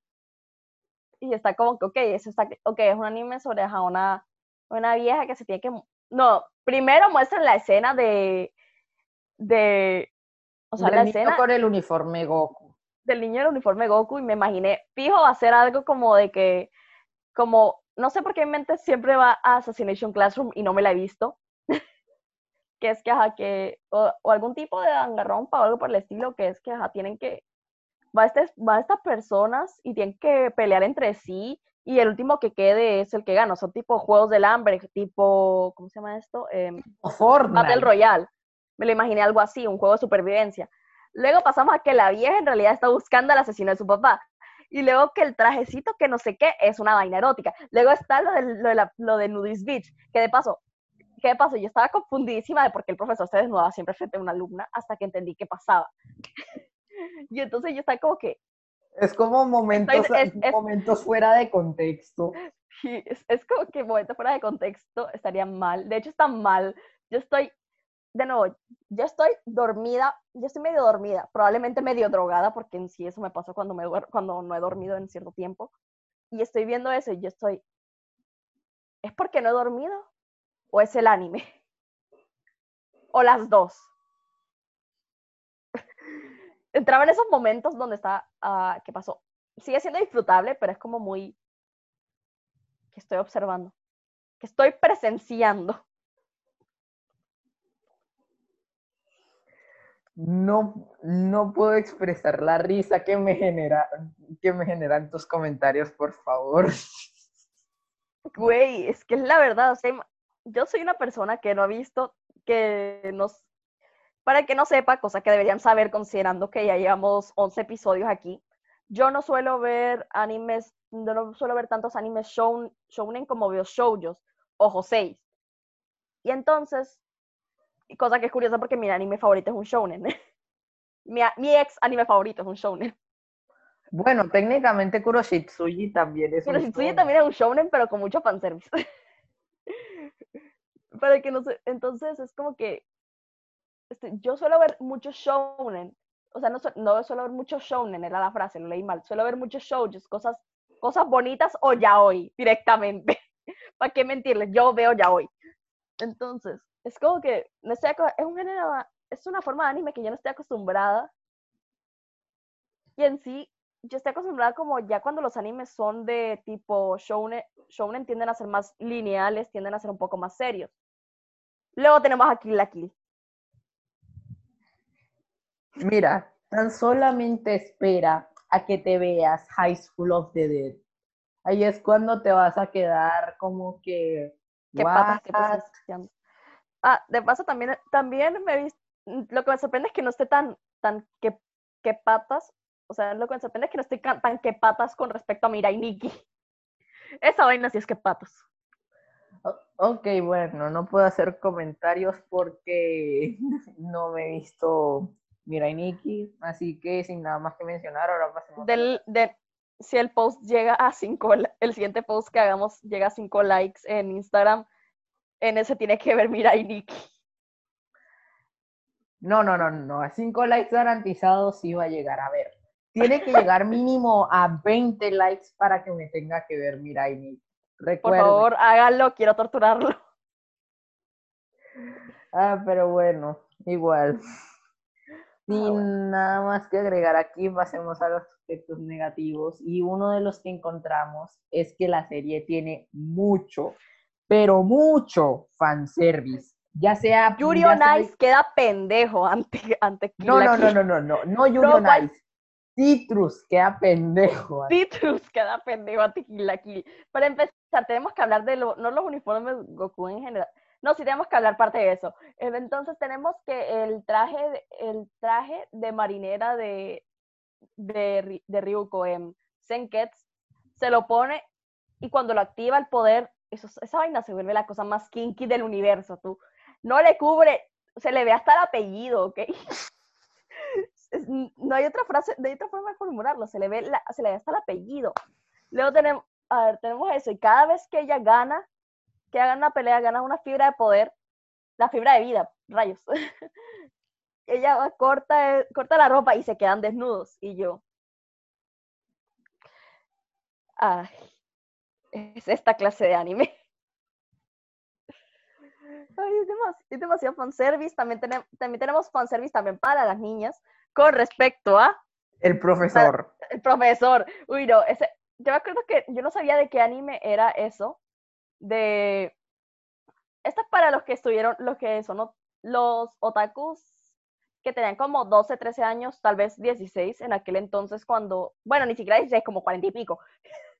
B: Y está como que, ok, eso está, ok, es un anime sobre una, una vieja que se tiene que... No, primero muestran la escena de... de o sea,
A: Del
B: la
A: niño
B: escena
A: con el uniforme Goku.
B: del niño del uniforme Goku y me imaginé, fijo, va a ser algo como de que, como, no sé por qué mi mente siempre va a Assassination Classroom y no me la he visto. Que es que, ajá, que, o, o algún tipo de dangarrompa o algo por el estilo, que es que, ajá, tienen que, va, este, va estas personas y tienen que pelear entre sí y el último que quede es el que gana. Son tipo juegos del hambre, tipo, ¿cómo se llama esto?
A: Fortnite.
B: Battle Royale. Me lo imaginé algo así, un juego de supervivencia. Luego pasamos a que la vieja en realidad está buscando al asesino de su papá. Y luego que el trajecito que no sé qué es una vaina erótica. Luego está lo de, lo de, la- lo de Nudist Beach, que de paso, que de paso yo estaba confundidísima de por qué el profesor se desnudaba siempre frente a una alumna hasta que entendí qué pasaba. y entonces yo estaba como que,
A: Es como momentos,
B: es- es-
A: momentos fuera de contexto.
B: Sí, es, es como que momento fuera de contexto estaría mal. De hecho, está mal. Yo estoy, de nuevo, yo estoy dormida, yo estoy medio dormida, probablemente medio drogada, porque en sí eso me pasó cuando, me, cuando no he dormido en cierto tiempo. Y estoy viendo eso y yo estoy, ¿es porque no he dormido? ¿O es el anime? ¿O las dos? Entraba en esos momentos donde está, ah, ¿qué pasó? Sigue siendo disfrutable, pero es como muy que estoy observando, que estoy presenciando.
A: No, no puedo expresar la risa que me genera, que me generan tus comentarios, por favor.
B: Güey, es que es la verdad, o sea, yo soy una persona que no ha visto, que nos, para que no sepa, cosa que deberían saber considerando que ya llevamos 11 episodios aquí, yo no suelo ver animes, no suelo ver tantos animes shounen como veo shoujos o joseis. Y entonces, cosa que es curiosa porque mi anime favorito es un shounen. mi, mi, ex anime favorito es un shounen.
A: Bueno, técnicamente Kuroshitsuji también es
B: Kuroshitsuji un también es un shounen, pero con mucho fanservice. Para que no sé, entonces es como que este, yo suelo ver muchos shounen, o sea, no, suelo ver muchos shounen, era la frase, lo leí mal, suelo ver muchos shoujos, cosas, cosas bonitas o ya hoy, directamente. ¿Para qué mentirles? Yo veo ya hoy. Entonces, es como que no es un género, es una forma de anime que yo no estoy acostumbrada. Y en sí, yo estoy acostumbrada como ya cuando los animes son de tipo shounen, shounen tienden a ser más lineales, tienden a ser un poco más serios. Luego tenemos a Kill la Kill.
A: Mira, tan solamente espera a que te veas High School of the Dead. Ahí es cuando te vas a quedar como que ¿Qué patas que
B: Ah, de paso también, también me visto, lo que me sorprende es que no esté tan, tan que, que patas, o sea, lo que me sorprende es que no esté tan que patas con respecto a Mirai Nikki. Esa vaina sí es que patas.
A: Ok, bueno, no puedo hacer comentarios porque no me he visto Mirai Nikki, así que sin nada más que mencionar, ahora pasemos.
B: Del, de, si el post llega a 5, el siguiente post que hagamos llega a 5 likes en Instagram, en ese tiene que ver Mirai Nikki.
A: No, no, no, no, a 5 likes garantizados sí va a llegar a ver. Tiene que llegar mínimo a 20 likes para que me tenga que ver Mirai Nikki.
B: Por favor, háganlo, quiero torturarlo.
A: Ah, pero bueno, igual. Ah, Sin nada más que agregar aquí, pasemos a los aspectos negativos. Y uno de los que encontramos es que la serie tiene mucho, pero mucho fanservice. Ya sea.
B: Yuri on Ice queda pendejo ante, ante
A: No, no, no, no, no, no, no, Yuri on Ice. Citrus queda pendejo.
B: Citrus queda pendejo ante Kill Kill. Para empezar, tenemos que hablar de no los uniformes Goku en general, no, sí tenemos que hablar parte de eso. Entonces tenemos que el traje, el traje de marinera de, de, de Ryuko en se lo pone y cuando lo activa el poder, esa vaina se vuelve la cosa más kinky del universo, tú. No le cubre, se le ve hasta el apellido, ¿ok? no hay otra frase, no hay otra forma de formularlo, se le ve, se le ve hasta el apellido. Luego tenemos, a ver, tenemos eso, y cada vez que ella gana, que hagan una pelea, ganan una fibra de poder, la fibra de vida, rayos. Ella corta, corta la ropa y se quedan desnudos. Y yo. Ay, es esta clase de anime. Ay, es, demasiado, es demasiado fanservice. También, tenemos, también tenemos fanservice también para las niñas con respecto a...
A: El profesor.
B: El profesor. Uy, no, ese, yo me acuerdo que yo no sabía de qué anime era eso de... Esta es para los que estuvieron, los que son los otakus que tenían como 12, 13 años, tal vez 16 en aquel entonces cuando, bueno, ni siquiera 16, como 40 y pico.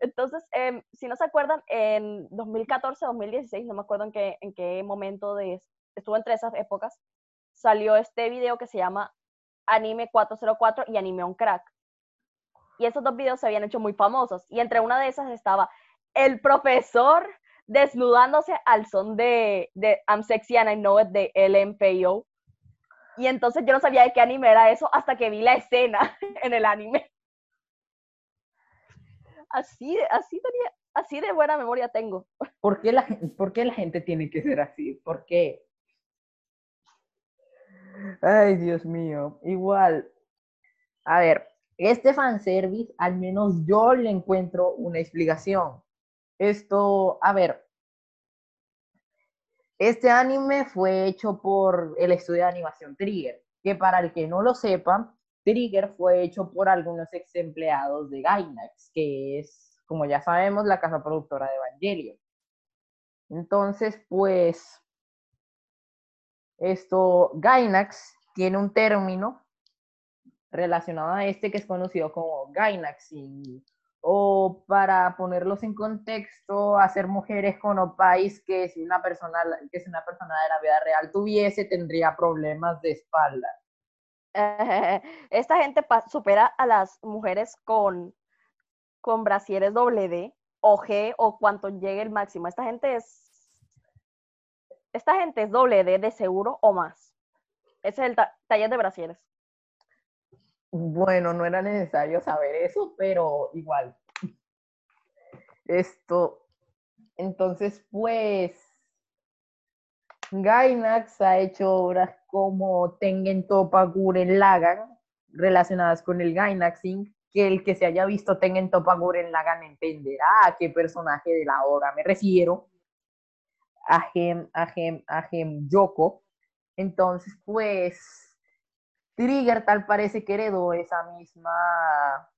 B: Entonces, em, si no se acuerdan, en 2014, 2016, no me acuerdo en qué, en qué momento de, estuvo entre esas épocas, salió este video que se llama Anime 404 y Anime on Crack. Y esos dos videos se habían hecho muy famosos. Y entre una de esas estaba el profesor desnudándose al son de, de I'm Sexy and I Know It de LMFAO. Y entonces yo no sabía de qué anime era eso hasta que vi la escena en el anime. Así, así, tenía, así de buena memoria tengo.
A: ¿Por qué, la, ¿Por qué la gente tiene que ser así? ¿Por qué? Ay, Dios mío. Igual. A ver, este fanservice, al menos yo le encuentro una explicación. Esto, a ver, este anime fue hecho por el estudio de animación Trigger, que para el que no lo sepa, Trigger fue hecho por algunos ex empleados de Gainax, que es, como ya sabemos, la casa productora de Evangelion. Entonces, pues, esto, Gainax tiene un término relacionado a este que es conocido como Gainaxing, o para ponerlos en contexto, hacer mujeres con opais que si una persona que una persona de la vida real tuviese tendría problemas de espalda.
B: Esta gente supera a las mujeres con con brasieres doble D o G o cuanto llegue el máximo. Esta gente es esta gente es doble D de seguro o más. Ese es el taller de brasieres.
A: Bueno, no era necesario saber eso, pero igual. Esto, entonces, pues, Gainax ha hecho obras como Tengen Topa Guren Lagan, relacionadas con el Gainaxing, que el que se haya visto Tengen Topa Guren Lagan entenderá a qué personaje de la obra me refiero. A Gem, a Gem, a Gem Yoko. Entonces, pues, Trigger tal parece que heredó esa misma,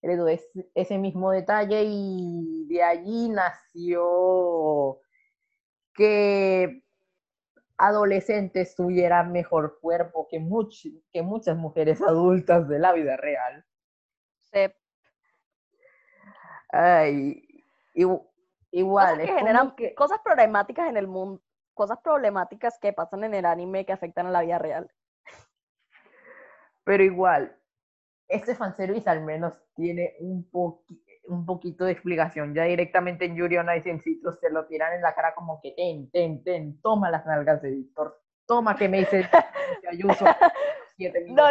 A: heredó ese mismo detalle y de allí nació que adolescentes tuvieran mejor cuerpo que, que muchas mujeres adultas de la vida real.
B: Sí.
A: Ay, igual.
B: Cosas que generan cosas problemáticas en el mundo, cosas problemáticas que pasan en el anime que afectan a la vida real.
A: Pero igual, este fanservice al menos tiene un, un poquito de explicación. Ya directamente en Yuri on Ice en Citrus te lo tiran en la cara como que ten, ten, ten, toma las nalgas de Víctor, toma que me dice Ayuso.
B: no,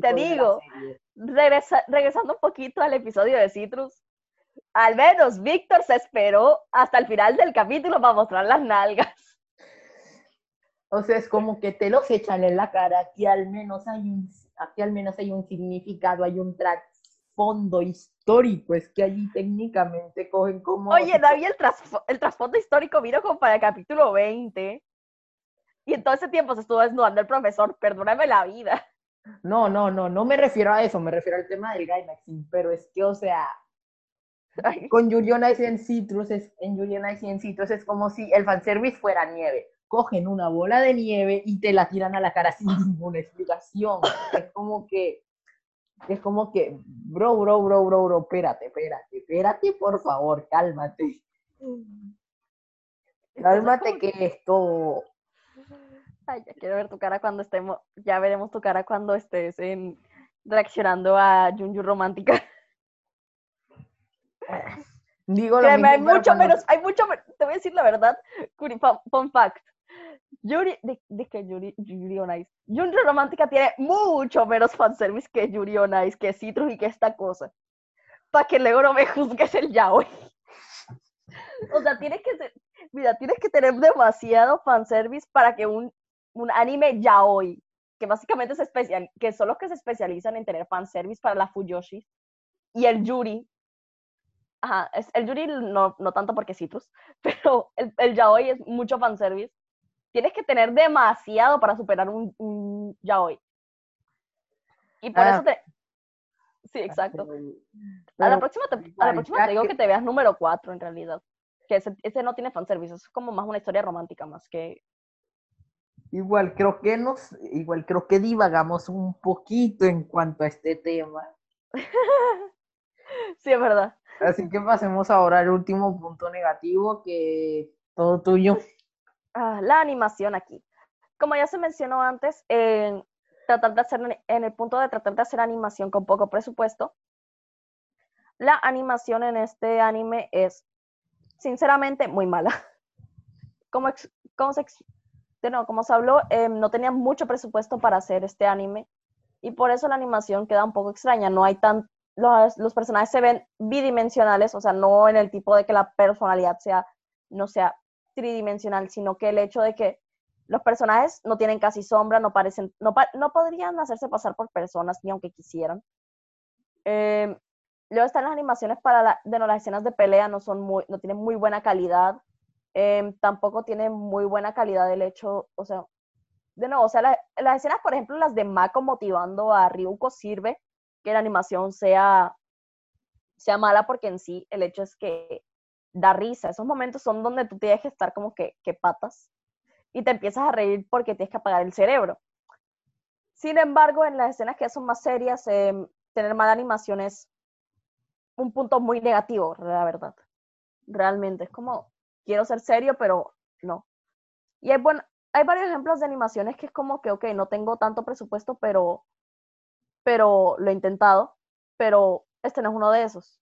B: te digo, regresando un poquito al episodio de Citrus, al menos Víctor se esperó hasta el final del capítulo para mostrar las nalgas.
A: O sea, es como que te los echan en la cara, aquí al menos hay un, aquí al menos hay un significado, hay un trasfondo histórico, es que allí técnicamente cogen como...
B: Oye, David, el, el trasfondo histórico vino como para el capítulo 20. Y en todo ese tiempo se estuvo desnudando el profesor, perdóname la vida.
A: No, no, no, no me refiero a eso, me refiero al tema del Gainaxing, pero es que, o sea, con Julian Ice en Citrus, es, en Julian Ice en Citrus es como si el fanservice fuera nieve cogen una bola de nieve y te la tiran a la cara sin ninguna explicación. Es como que, es como que, bro, bro, bro, bro, bro, espérate, espérate, espérate, por favor, cálmate. Cálmate que esto...
B: Ay, ya quiero ver tu cara cuando estemos, ya veremos tu cara cuando estés en, reaccionando a Junju Romántica.
A: Digo
B: hay mucho menos, hay mucho menos, te voy a decir la verdad, fun fact, Yuri, de, que Yuri, Yuri on Ice. Yuri Romántica tiene mucho menos fanservice que Yuri on Ice, que Citrus y que esta cosa. Para que luego no me juzgues el yaoi. o sea, tienes que ser, mira, tienes que tener demasiado fanservice para que un, un anime yaoi, que básicamente es especial, que son los que se especializan en tener fanservice para la Fuyoshi, y el Yuri, ajá, el Yuri no, no tanto porque Citrus, pero el, el yaoi es mucho fanservice tienes que tener demasiado para superar un, un yaoi. Y por eso ah. te... Sí, exacto. a la próxima, te, a la próxima te digo que... te veas número 4 en realidad. Que ese, ese no tiene fanservice, es como más una historia romántica más que...
A: Igual creo que nos, igual creo que divagamos un poquito en cuanto a este tema.
B: sí, es verdad.
A: Así que pasemos ahora al último punto negativo, que todo tuyo.
B: Ah, la animación aquí. Como ya se mencionó antes, en, tratar de hacer, en el punto de tratar de hacer animación con poco presupuesto, la animación en este anime es sinceramente muy mala. Como, como, se, como se habló, em, no tenía mucho presupuesto para hacer este anime y por eso la animación queda un poco extraña. No hay tan, los, los personajes se ven bidimensionales, o sea, no en el tipo de que la personalidad sea, no sea tridimensional, sino que el hecho de que los personajes no tienen casi sombra, no parecen, no, no podrían hacerse pasar por personas ni aunque quisieran. Eh, luego están las animaciones para la, de las escenas de pelea, no son muy, no tienen muy buena calidad. Em, tampoco tienen muy buena calidad el hecho, o sea, de nuevo, o sea, las escenas, por ejemplo, las de Mako motivando a Ryuko sirve que la animación sea, sea mala porque en sí el hecho es que da risa. Esos momentos son donde tú tienes que estar como que, que patas. y te empiezas a reír porque tienes que apagar el cerebro. Sin embargo, en las escenas que son más serias, em, tener mala animación es un punto muy negativo, la verdad. Realmente, es como, quiero ser serio, pero no. Y hay, bueno, hay varios ejemplos de animaciones que es como que, ok, no tengo tanto presupuesto, pero, pero lo he intentado, pero este no es uno de esos.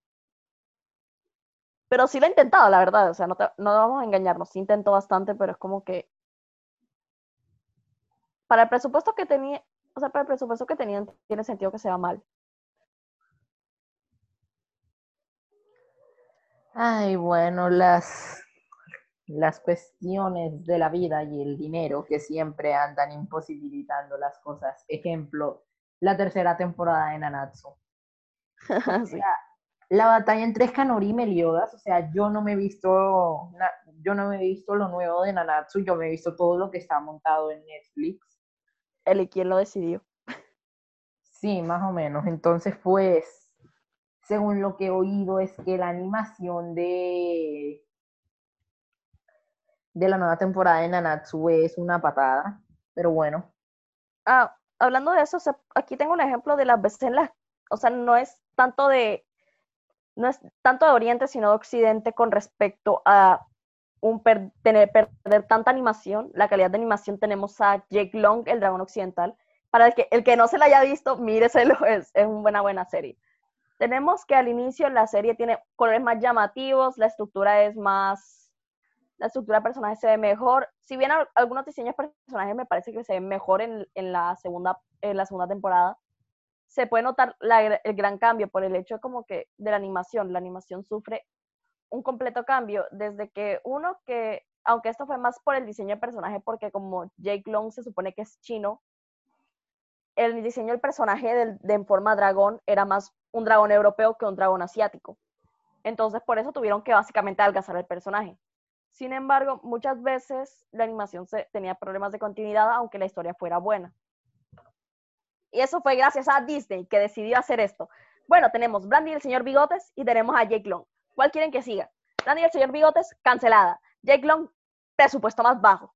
B: Pero sí lo he intentado, la verdad, o sea, no, no vamos a engañarnos, sí intento bastante, pero es como que para el presupuesto que tenía, o sea, para el presupuesto que tenían, tiene sentido que sea mal.
A: Ay, bueno, las, las cuestiones de la vida y el dinero que siempre andan imposibilitando las cosas. Ejemplo, la tercera temporada de Nanatsu. la batalla entre Escanori y Meliodas, o sea, yo no me he visto, yo no me he visto lo nuevo de Nanatsu, yo me he visto todo lo que está montado en Netflix.
B: ¿El y quién lo decidió?
A: Sí, más o menos. Entonces, pues, según lo que he oído, es que la animación de de la nueva temporada de Nanatsu es una patada, pero bueno.
B: Ah, hablando de eso, aquí tengo un ejemplo de las veces en las, o sea, no es tanto de, no es tanto de Oriente, sino de Occidente con respecto a tener, perder tanta animación, la calidad de animación, tenemos a Jake Long, el dragón occidental. Para el que, el que no se la haya visto, míreselo, es, es una buena, buena serie. Tenemos que al inicio la serie tiene colores más llamativos, la estructura es más, la estructura de personajes se ve mejor. Si bien algunos diseños de personajes me parece que se ven mejor en, en la, segunda, en la segunda temporada, se puede notar el gran cambio por el hecho como que de la animación. La animación sufre un completo cambio desde que uno que, aunque esto fue más por el diseño de personaje, porque como Jake Long se supone que es chino, el diseño del personaje de, en forma dragón era más un dragón europeo que un dragón asiático. Entonces, por eso tuvieron que básicamente algazar el personaje. Sin embargo, muchas veces la animación se, tenía problemas de continuidad, aunque la historia fuera buena. Y eso fue gracias a Disney que decidió hacer esto. Bueno, tenemos Brandy y el señor Bigotes y tenemos a Jake Long. ¿Cuál quieren que siga? Dani el señor Bigotes, cancelada. Jake Long, presupuesto más bajo.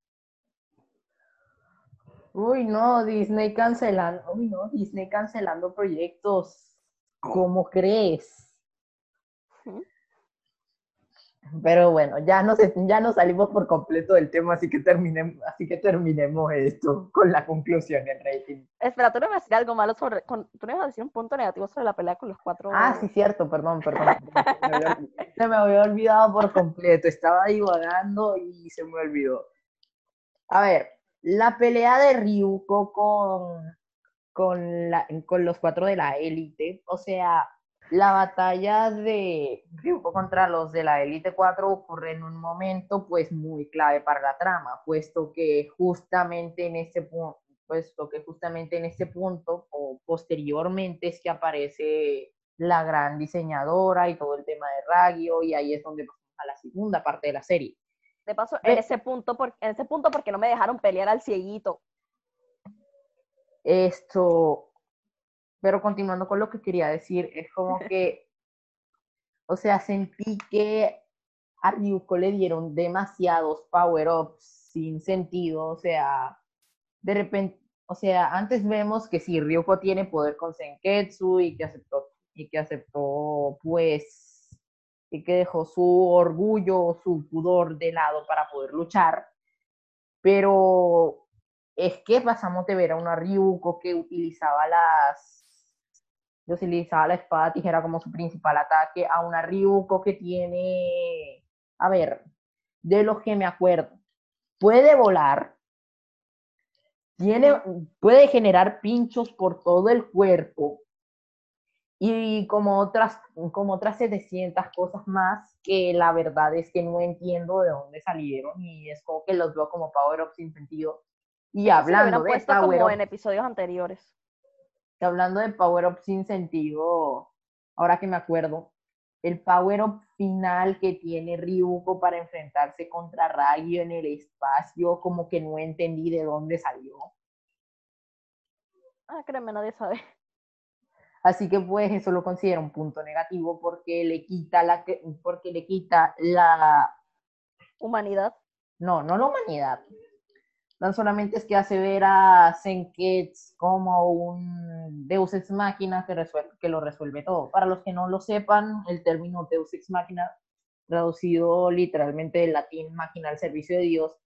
A: Uy, no, Disney cancelando, uy, no, Disney cancelando proyectos. ¿Cómo crees? Pero bueno, ya nos, ya nos salimos por completo del tema, así que, terminemos, así que terminemos esto con la conclusión del rating.
B: Espera, tú no me vas a decir algo malo sobre, tú no me vas a decir un punto negativo sobre la pelea con los cuatro.
A: Ah, sí, cierto, perdón, perdón. se me había olvidado por completo, estaba divagando y se me olvidó. A ver, la pelea de Ryuko con, con, la, con los cuatro de la élite, o sea, la batalla de Ryuko contra los de la Elite 4 ocurre en un momento pues muy clave para la trama, puesto que justamente en ese punto, puesto que justamente en ese punto o posteriormente es que aparece la gran diseñadora y todo el tema de Ragio y ahí es donde pasamos a la segunda parte de la serie.
B: De paso, en ese punto, por, en ese punto porque no me dejaron pelear al cieguito.
A: Esto, pero continuando con lo que quería decir, es como que, o sea, sentí que a Ryuko le dieron demasiados power-ups sin sentido, o sea, de repente, o sea, antes vemos que sí, Ryuko tiene poder con Senketsu y que aceptó, y que aceptó, pues, y que dejó su orgullo, su pudor de lado para poder luchar, pero es que pasamos de ver a una Ryuko que utilizaba las utilizaba la espada tijera como su principal ataque, a una Ryuko que tiene, a ver, de los que me acuerdo, puede volar, tiene, puede generar pinchos por todo el cuerpo y como otras, como otras 700 cosas más que la verdad es que no entiendo de dónde salieron y es como que los veo como power-ups sin sentido. Y hablando de
B: power como en episodios anteriores
A: hablando de Power Up sin sentido, ahora que me acuerdo, el Power Up final que tiene Ryuko para enfrentarse contra Ragio en el espacio, como que no entendí de dónde salió.
B: Ah, créeme, nadie sabe.
A: Así que pues eso lo considero un punto negativo porque le quita la porque le quita la
B: humanidad.
A: No, no la humanidad. No solamente es que hace ver a Senketsu como un Deus Ex Máquina que, que lo resuelve todo. Para los que no lo sepan, el término Deus Ex Máquina, traducido literalmente del latín máquina al servicio de Dios,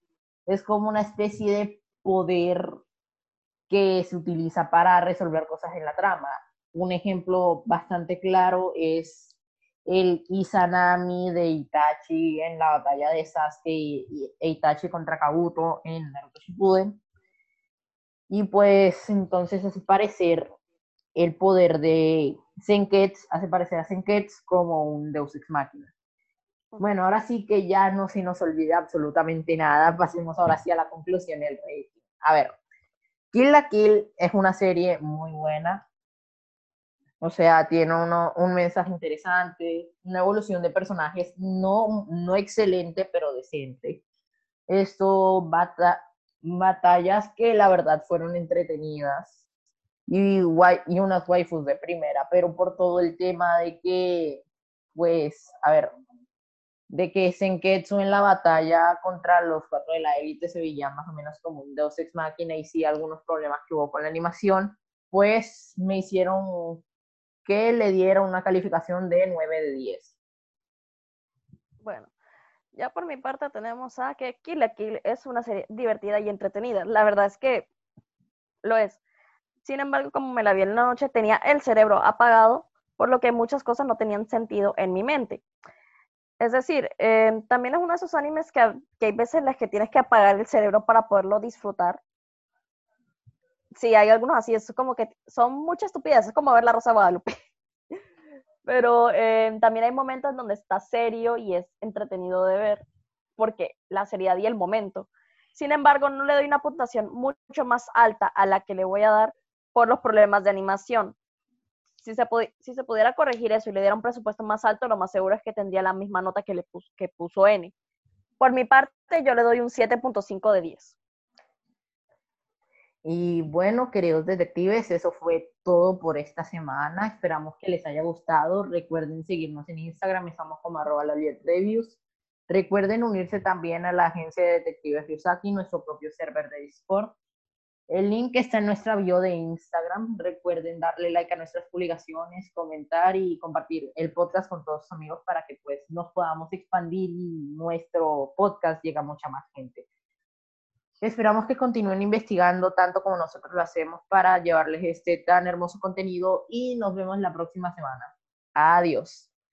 A: es como una especie de poder que se utiliza para resolver cosas en la trama. Un ejemplo bastante claro es el Izanami de Itachi en la batalla de Sasuke y, Itachi contra Kabuto en Naruto Shippuden. Y pues entonces hace parecer el poder de Senketsu, hace parecer a Senketsu como un Deus Ex Machina. Bueno, ahora sí que ya no se nos olvida absolutamente nada, pasemos ahora sí a la conclusión del rating. A ver, Kill la Kill es una serie muy buena, o sea, tiene uno, un mensaje interesante, una evolución de personajes no, no excelente, pero decente. Esto, batallas que la verdad fueron entretenidas y, y unas waifus de primera, pero por todo el tema de que, pues, a ver, de que Senketsu en la batalla contra los cuatro de la élite se veía más o menos como un Deus Ex Machina y sí algunos problemas que hubo con la animación, pues me hicieron que le diera una calificación de 9 de 10.
B: Bueno, ya por mi parte tenemos a que Kill la Kill es una serie divertida y entretenida. La verdad es que lo es. Sin embargo, como me la vi en la noche, tenía el cerebro apagado, por lo que muchas cosas no tenían sentido en mi mente. Es decir, eh, también es uno de esos animes que, que hay veces en las que tienes que apagar el cerebro para poderlo disfrutar sí, hay algunos así, es como que son muchas estupideces, es como ver la Rosa Guadalupe. Pero eh, también hay momentos en donde está serio y es entretenido de ver, porque la seriedad y el momento. Sin embargo, no le doy una puntuación mucho más alta a la que le voy a dar por los problemas de animación. Si se, pudiera corregir eso y le diera un presupuesto más alto, lo más seguro es que tendría la misma nota que, le que puso N. Por mi parte, yo le doy un 7.5 de 10.
A: Y bueno, queridos detectives, eso fue todo por esta semana. Esperamos que les haya gustado. Recuerden seguirnos en Instagram, estamos como arroba reviews. Recuerden unirse también a la agencia de detectives Ryusaki, nuestro propio server de Discord. El link está en nuestra bio de Instagram. Recuerden darle like a nuestras publicaciones, comentar y compartir el podcast con todos sus amigos para que pues nos podamos expandir y nuestro podcast llegue a mucha más gente. Esperamos que continúen investigando tanto como nosotros lo hacemos para llevarles este tan hermoso contenido y nos vemos la próxima semana. Adiós.